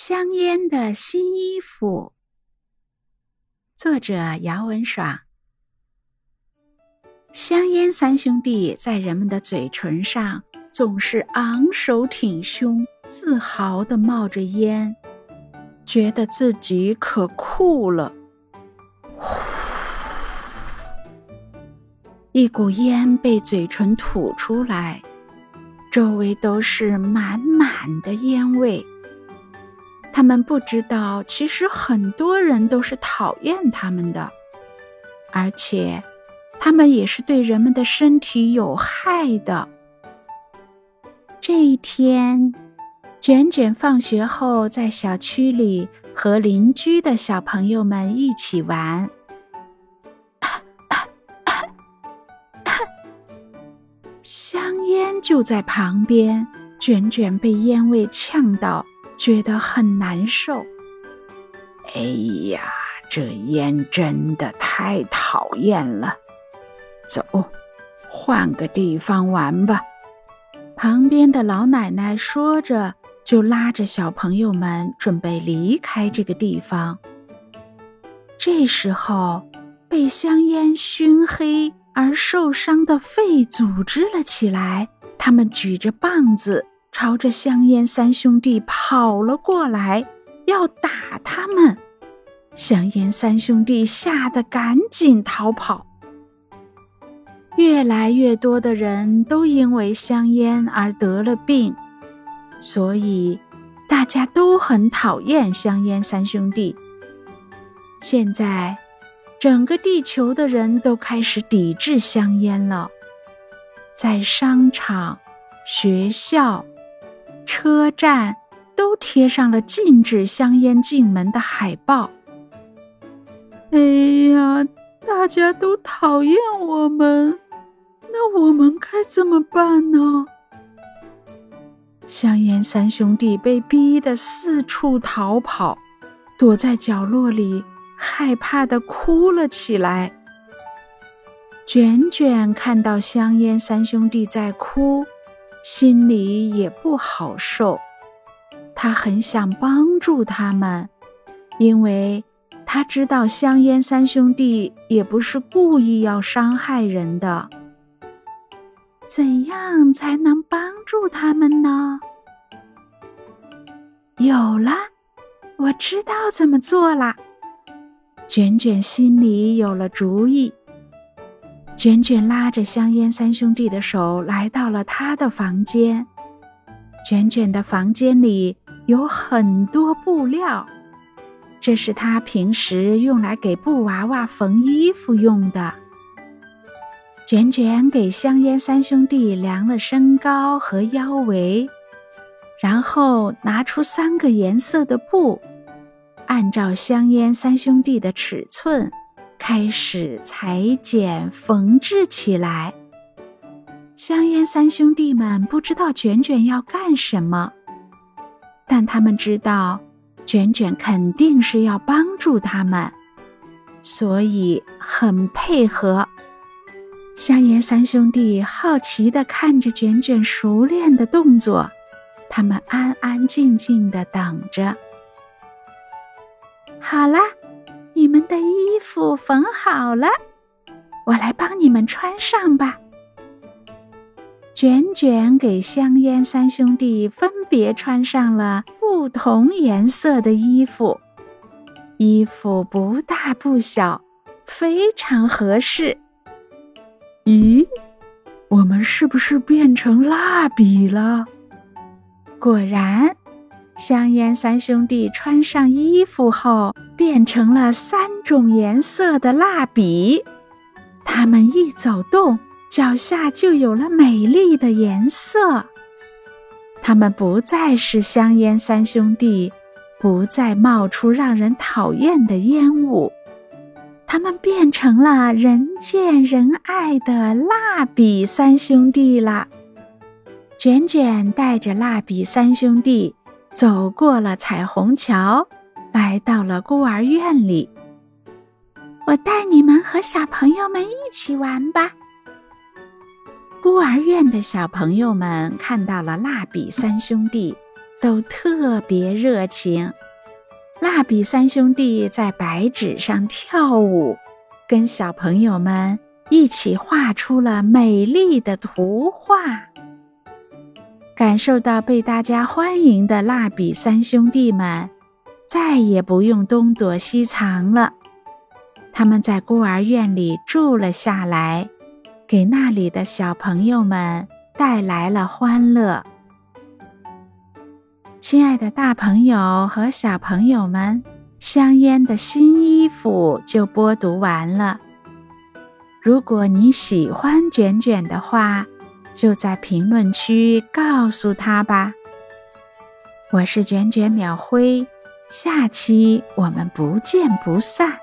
香烟的新衣服，作者姚文爽。香烟三兄弟在人们的嘴唇上总是昂首挺胸、自豪的冒着烟，觉得自己可酷了。一股烟被嘴唇吐出来，周围都是满满的烟味。他们不知道，其实很多人都是讨厌他们的，而且他们也是对人们的身体有害的。这一天，卷卷放学后在小区里和邻居的小朋友们一起玩，香烟就在旁边，卷卷被烟味呛到。觉得很难受。哎呀，这烟真的太讨厌了！走，换个地方玩吧。旁边的老奶奶说着，就拉着小朋友们准备离开这个地方。这时候，被香烟熏黑而受伤的肺组织了起来，他们举着棒子。朝着香烟三兄弟跑了过来，要打他们。香烟三兄弟吓得赶紧逃跑。越来越多的人都因为香烟而得了病，所以大家都很讨厌香烟三兄弟。现在，整个地球的人都开始抵制香烟了，在商场、学校。车站都贴上了禁止香烟进门的海报。哎呀，大家都讨厌我们，那我们该怎么办呢？香烟三兄弟被逼得四处逃跑，躲在角落里，害怕的哭了起来。卷卷看到香烟三兄弟在哭。心里也不好受，他很想帮助他们，因为他知道香烟三兄弟也不是故意要伤害人的。怎样才能帮助他们呢？有了，我知道怎么做了。卷卷心里有了主意。卷卷拉着香烟三兄弟的手来到了他的房间。卷卷的房间里有很多布料，这是他平时用来给布娃娃缝衣服用的。卷卷给香烟三兄弟量了身高和腰围，然后拿出三个颜色的布，按照香烟三兄弟的尺寸。开始裁剪、缝制起来。香烟三兄弟们不知道卷卷要干什么，但他们知道卷卷肯定是要帮助他们，所以很配合。香烟三兄弟好奇地看着卷卷熟练的动作，他们安安静静地等着。好啦。的衣服缝好了，我来帮你们穿上吧。卷卷给香烟三兄弟分别穿上了不同颜色的衣服，衣服不大不小，非常合适。咦，我们是不是变成蜡笔了？果然。香烟三兄弟穿上衣服后，变成了三种颜色的蜡笔。他们一走动，脚下就有了美丽的颜色。他们不再是香烟三兄弟，不再冒出让人讨厌的烟雾。他们变成了人见人爱的蜡笔三兄弟了。卷卷带着蜡笔三兄弟。走过了彩虹桥，来到了孤儿院里。我带你们和小朋友们一起玩吧。孤儿院的小朋友们看到了蜡笔三兄弟，都特别热情。蜡笔三兄弟在白纸上跳舞，跟小朋友们一起画出了美丽的图画。感受到被大家欢迎的蜡笔三兄弟们，再也不用东躲西藏了。他们在孤儿院里住了下来，给那里的小朋友们带来了欢乐。亲爱的，大朋友和小朋友们，香烟的新衣服就播读完了。如果你喜欢卷卷的话，就在评论区告诉他吧。我是卷卷秒辉，下期我们不见不散。